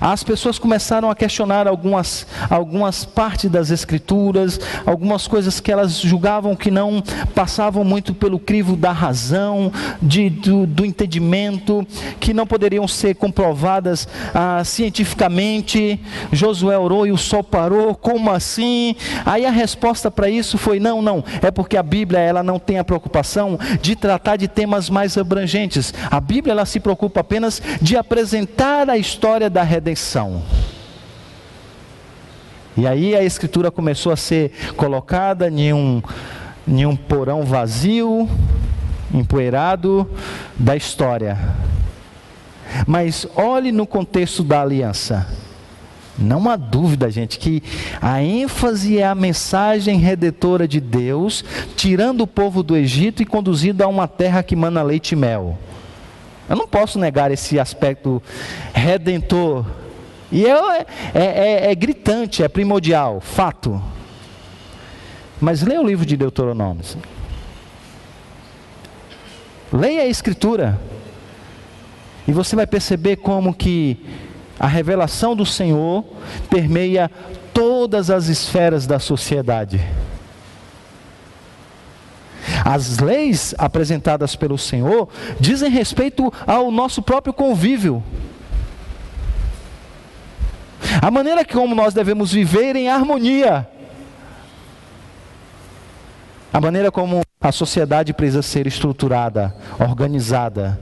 as pessoas começaram a questionar algumas, algumas partes das escrituras, algumas coisas que elas julgavam que não passavam muito pelo crivo da razão, de, do, do entendimento, que não poderiam ser comprovadas ah, cientificamente. Josué orou e o sol parou, como assim? Aí a resposta para isso foi: não, não, é porque a Bíblia ela não tem a preocupação de tratar de temas mais abrangentes. A Bíblia ela se preocupa apenas de apresentar a história da redenção. E aí a escritura começou a ser colocada em um, em um porão vazio, empoeirado da história. Mas olhe no contexto da aliança. Não há dúvida, gente, que a ênfase é a mensagem redentora de Deus, tirando o povo do Egito e conduzindo a uma terra que mana leite e mel. Eu não posso negar esse aspecto redentor. E é, é, é, é gritante, é primordial, fato. Mas leia o livro de Deuteronômio. Leia a Escritura. E você vai perceber como que a revelação do Senhor permeia todas as esferas da sociedade. As leis apresentadas pelo Senhor dizem respeito ao nosso próprio convívio. A maneira como nós devemos viver em harmonia. A maneira como a sociedade precisa ser estruturada, organizada.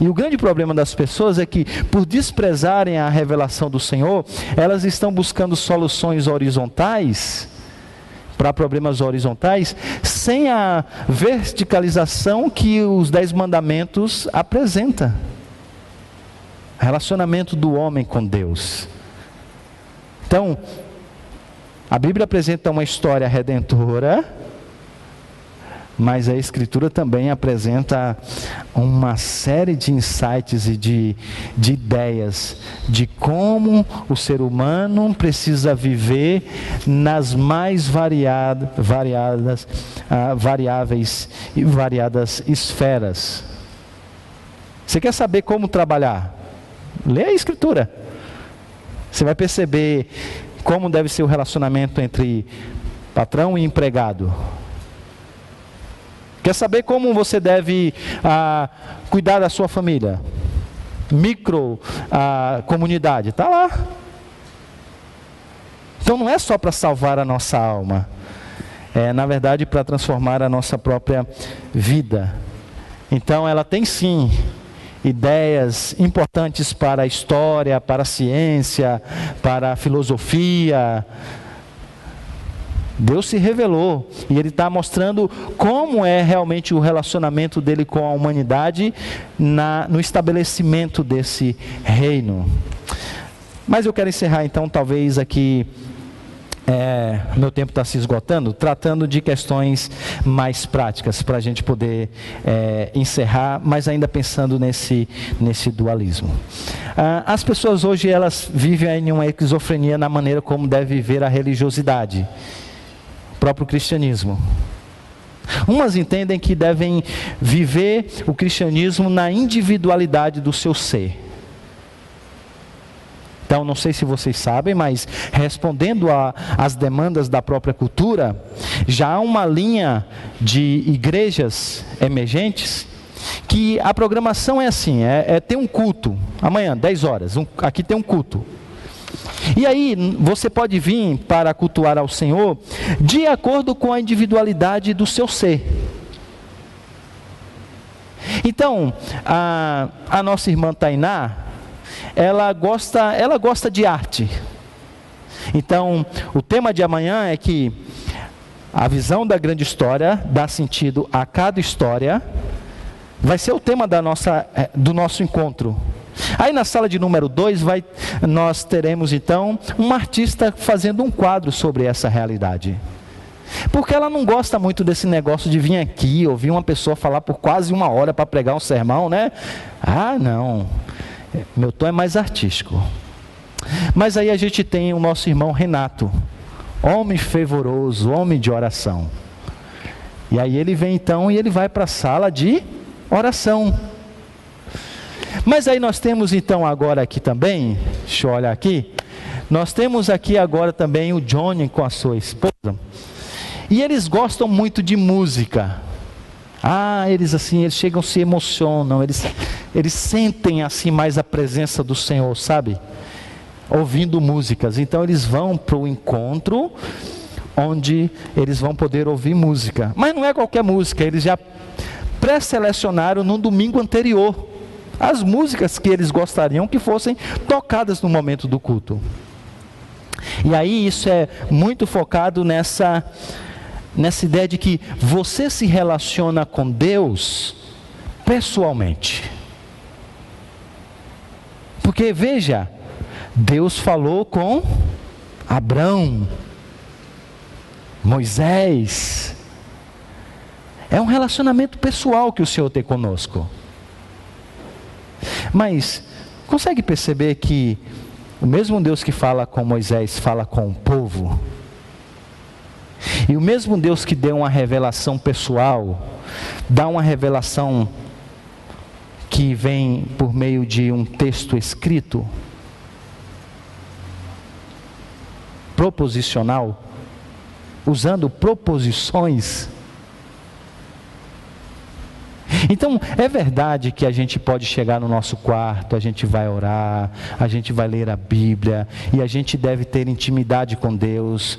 E o grande problema das pessoas é que, por desprezarem a revelação do Senhor, elas estão buscando soluções horizontais para problemas horizontais, sem a verticalização que os Dez Mandamentos apresenta. relacionamento do homem com Deus. Então, a Bíblia apresenta uma história redentora, mas a Escritura também apresenta uma série de insights e de, de ideias de como o ser humano precisa viver nas mais variada, variadas, uh, variáveis e variadas esferas. Você quer saber como trabalhar? Lê a Escritura. Você vai perceber como deve ser o relacionamento entre patrão e empregado Quer saber como você deve ah, cuidar da sua família? Micro ah, comunidade, está lá. Então não é só para salvar a nossa alma, é na verdade para transformar a nossa própria vida. Então ela tem sim ideias importantes para a história, para a ciência, para a filosofia, Deus se revelou e Ele está mostrando como é realmente o relacionamento dele com a humanidade na, no estabelecimento desse reino. Mas eu quero encerrar então, talvez aqui. É, meu tempo está se esgotando, tratando de questões mais práticas para a gente poder é, encerrar, mas ainda pensando nesse, nesse dualismo. Ah, as pessoas hoje elas vivem em uma esquizofrenia na maneira como deve viver a religiosidade próprio cristianismo. Umas entendem que devem viver o cristianismo na individualidade do seu ser. Então, não sei se vocês sabem, mas respondendo às demandas da própria cultura, já há uma linha de igrejas emergentes que a programação é assim: é, é ter um culto, amanhã, 10 horas, um, aqui tem um culto. E aí, você pode vir para cultuar ao Senhor de acordo com a individualidade do seu ser. Então, a, a nossa irmã Tainá, ela gosta, ela gosta de arte. Então, o tema de amanhã é que a visão da grande história dá sentido a cada história. Vai ser o tema da nossa, eh, do nosso encontro. Aí na sala de número 2 nós teremos então uma artista fazendo um quadro sobre essa realidade. Porque ela não gosta muito desse negócio de vir aqui, ouvir uma pessoa falar por quase uma hora para pregar um sermão, né? Ah, não. Meu tom é mais artístico. Mas aí a gente tem o nosso irmão Renato, homem fervoroso, homem de oração. E aí ele vem então e ele vai para a sala de oração. Mas aí nós temos então agora aqui também, deixa eu olhar aqui, nós temos aqui agora também o Johnny com a sua esposa. E eles gostam muito de música. Ah, eles assim, eles chegam, se emocionam, eles, eles sentem assim mais a presença do Senhor, sabe? Ouvindo músicas. Então eles vão para o encontro onde eles vão poder ouvir música. Mas não é qualquer música, eles já pré-selecionaram no domingo anterior as músicas que eles gostariam que fossem tocadas no momento do culto. E aí isso é muito focado nessa nessa ideia de que você se relaciona com Deus pessoalmente. Porque veja, Deus falou com Abraão, Moisés. É um relacionamento pessoal que o Senhor tem conosco. Mas consegue perceber que o mesmo Deus que fala com Moisés fala com o povo? E o mesmo Deus que deu uma revelação pessoal, dá uma revelação que vem por meio de um texto escrito, proposicional, usando proposições então, é verdade que a gente pode chegar no nosso quarto, a gente vai orar, a gente vai ler a Bíblia e a gente deve ter intimidade com Deus,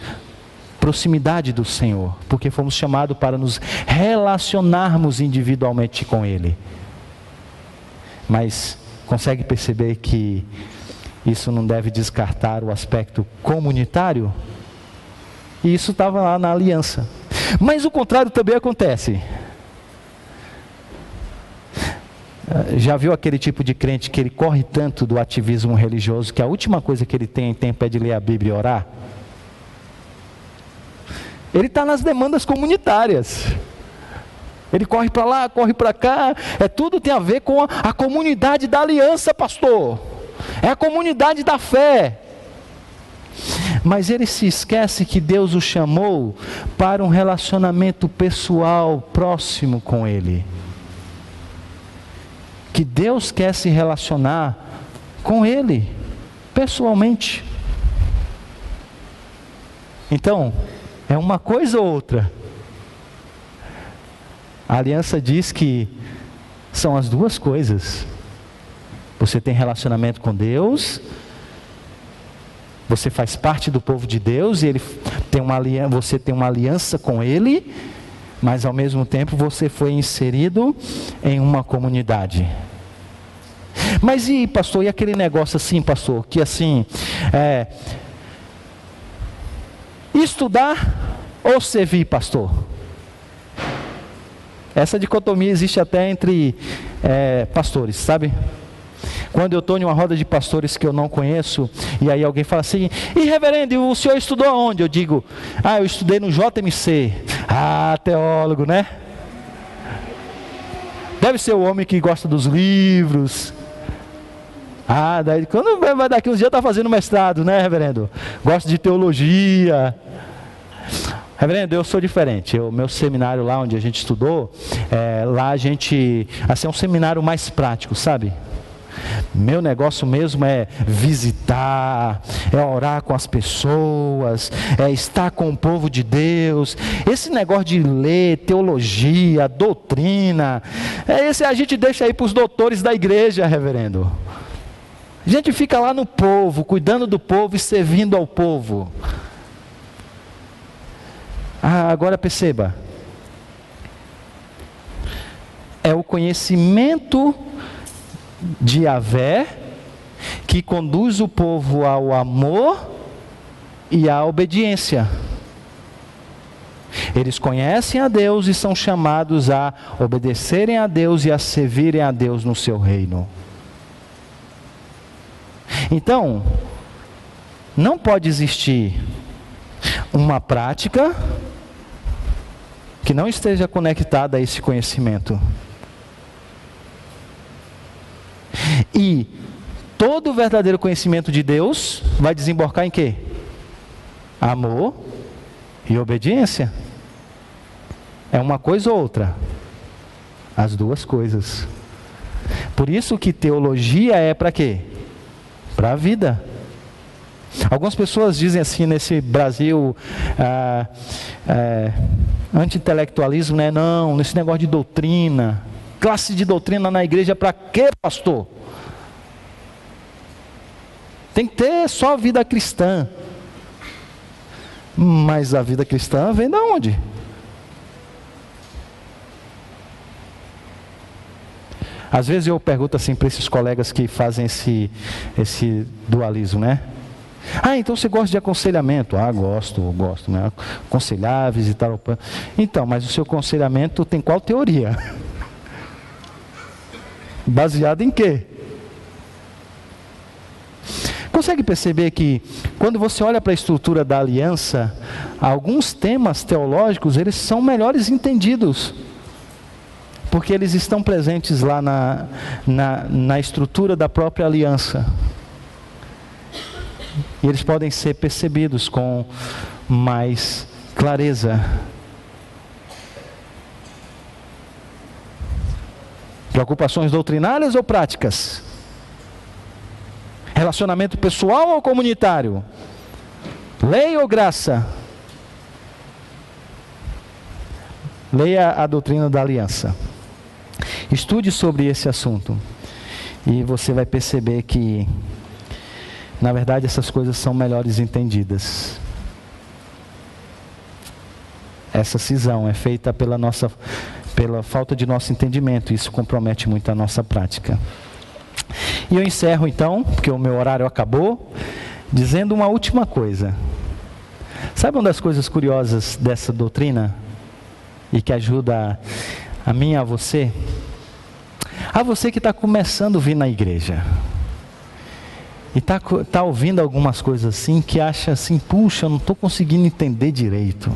proximidade do Senhor, porque fomos chamados para nos relacionarmos individualmente com Ele. Mas consegue perceber que isso não deve descartar o aspecto comunitário? E isso estava lá na aliança. Mas o contrário também acontece. Já viu aquele tipo de crente que ele corre tanto do ativismo religioso que a última coisa que ele tem em tempo é de ler a Bíblia e orar? Ele está nas demandas comunitárias. Ele corre para lá, corre para cá. É tudo tem a ver com a, a comunidade da aliança, pastor. É a comunidade da fé. Mas ele se esquece que Deus o chamou para um relacionamento pessoal próximo com Ele. Que Deus quer se relacionar com Ele, pessoalmente. Então, é uma coisa ou outra. A aliança diz que são as duas coisas. Você tem relacionamento com Deus, você faz parte do povo de Deus e ele tem uma aliança, você tem uma aliança com ele, mas ao mesmo tempo você foi inserido em uma comunidade. Mas e pastor, e aquele negócio assim, pastor, que assim, é, estudar ou servir, pastor? Essa dicotomia existe até entre é, pastores, sabe? Quando eu estou em uma roda de pastores que eu não conheço, e aí alguém fala assim: e reverendo, o senhor estudou aonde? Eu digo: ah, eu estudei no JMC. Ah, teólogo, né? Deve ser o homem que gosta dos livros. Ah, daí, quando vai daqui uns dias está fazendo mestrado, né, reverendo? Gosta de teologia. Reverendo, eu sou diferente. O meu seminário lá onde a gente estudou, é, lá a gente, assim, é um seminário mais prático, sabe? Meu negócio mesmo é visitar, é orar com as pessoas, é estar com o povo de Deus. Esse negócio de ler teologia, doutrina, é esse a gente deixa aí para os doutores da igreja, reverendo. A gente fica lá no povo, cuidando do povo e servindo ao povo. Ah, agora perceba. É o conhecimento de Yahvé, que conduz o povo ao amor e à obediência. Eles conhecem a Deus e são chamados a obedecerem a Deus e a servirem a Deus no seu reino. Então, não pode existir uma prática que não esteja conectada a esse conhecimento. E todo o verdadeiro conhecimento de Deus vai desembocar em quê? Amor e obediência. É uma coisa ou outra? As duas coisas. Por isso que teologia é para quê? Para a vida. Algumas pessoas dizem assim nesse Brasil ah, é, anti-intelectualismo, né? Não, nesse negócio de doutrina. Classe de doutrina na igreja para quê, pastor? Tem que ter só vida cristã. Mas a vida cristã vem da onde? Às vezes eu pergunto assim para esses colegas que fazem esse, esse dualismo, né? Ah, então você gosta de aconselhamento? Ah, gosto, gosto, né? Aconselhar, visitar o. Então, mas o seu aconselhamento tem qual teoria? *laughs* Baseado em quê? Consegue perceber que quando você olha para a estrutura da aliança, alguns temas teológicos eles são melhores entendidos, porque eles estão presentes lá na, na, na estrutura da própria aliança. E eles podem ser percebidos com mais clareza. Preocupações doutrinárias ou práticas? Relacionamento pessoal ou comunitário? Lei ou graça? Leia a doutrina da aliança. Estude sobre esse assunto. E você vai perceber que, na verdade, essas coisas são melhores entendidas. Essa cisão é feita pela nossa pela falta de nosso entendimento. Isso compromete muito a nossa prática. E eu encerro então, porque o meu horário acabou, dizendo uma última coisa. Sabe uma das coisas curiosas dessa doutrina e que ajuda a mim e a você? A você que está começando a vir na igreja e está tá ouvindo algumas coisas assim que acha assim, puxa, eu não estou conseguindo entender direito.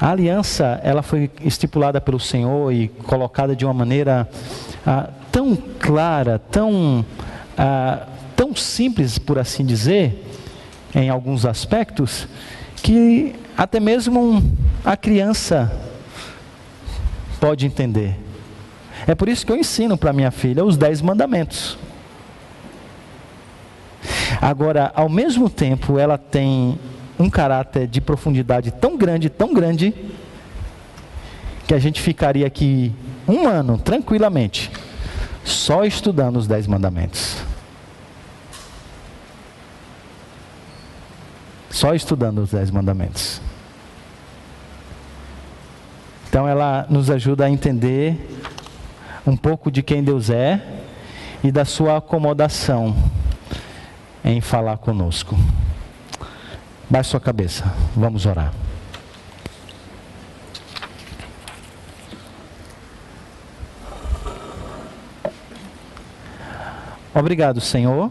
A aliança, ela foi estipulada pelo Senhor e colocada de uma maneira ah, tão clara, tão, ah, tão simples, por assim dizer, em alguns aspectos, que até mesmo a criança pode entender. É por isso que eu ensino para minha filha os dez mandamentos. Agora, ao mesmo tempo, ela tem um caráter de profundidade tão grande, tão grande, que a gente ficaria aqui um ano tranquilamente, só estudando os Dez Mandamentos. Só estudando os Dez Mandamentos. Então ela nos ajuda a entender um pouco de quem Deus é e da sua acomodação em falar conosco. Baixe sua cabeça, vamos orar. Obrigado, Senhor,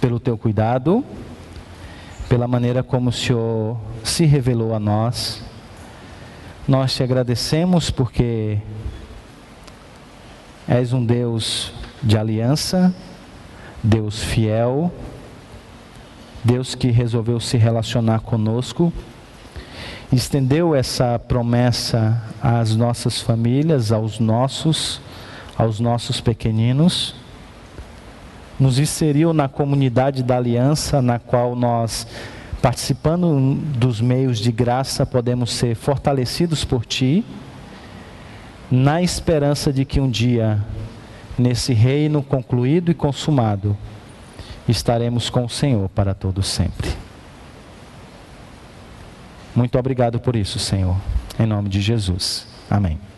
pelo teu cuidado, pela maneira como o Senhor se revelou a nós. Nós te agradecemos porque és um Deus de aliança, Deus fiel, Deus que resolveu se relacionar conosco, estendeu essa promessa às nossas famílias, aos nossos, aos nossos pequeninos, nos inseriu na comunidade da aliança, na qual nós, participando dos meios de graça, podemos ser fortalecidos por Ti, na esperança de que um dia, nesse reino concluído e consumado, estaremos com o Senhor para todo sempre. Muito obrigado por isso, Senhor. Em nome de Jesus. Amém.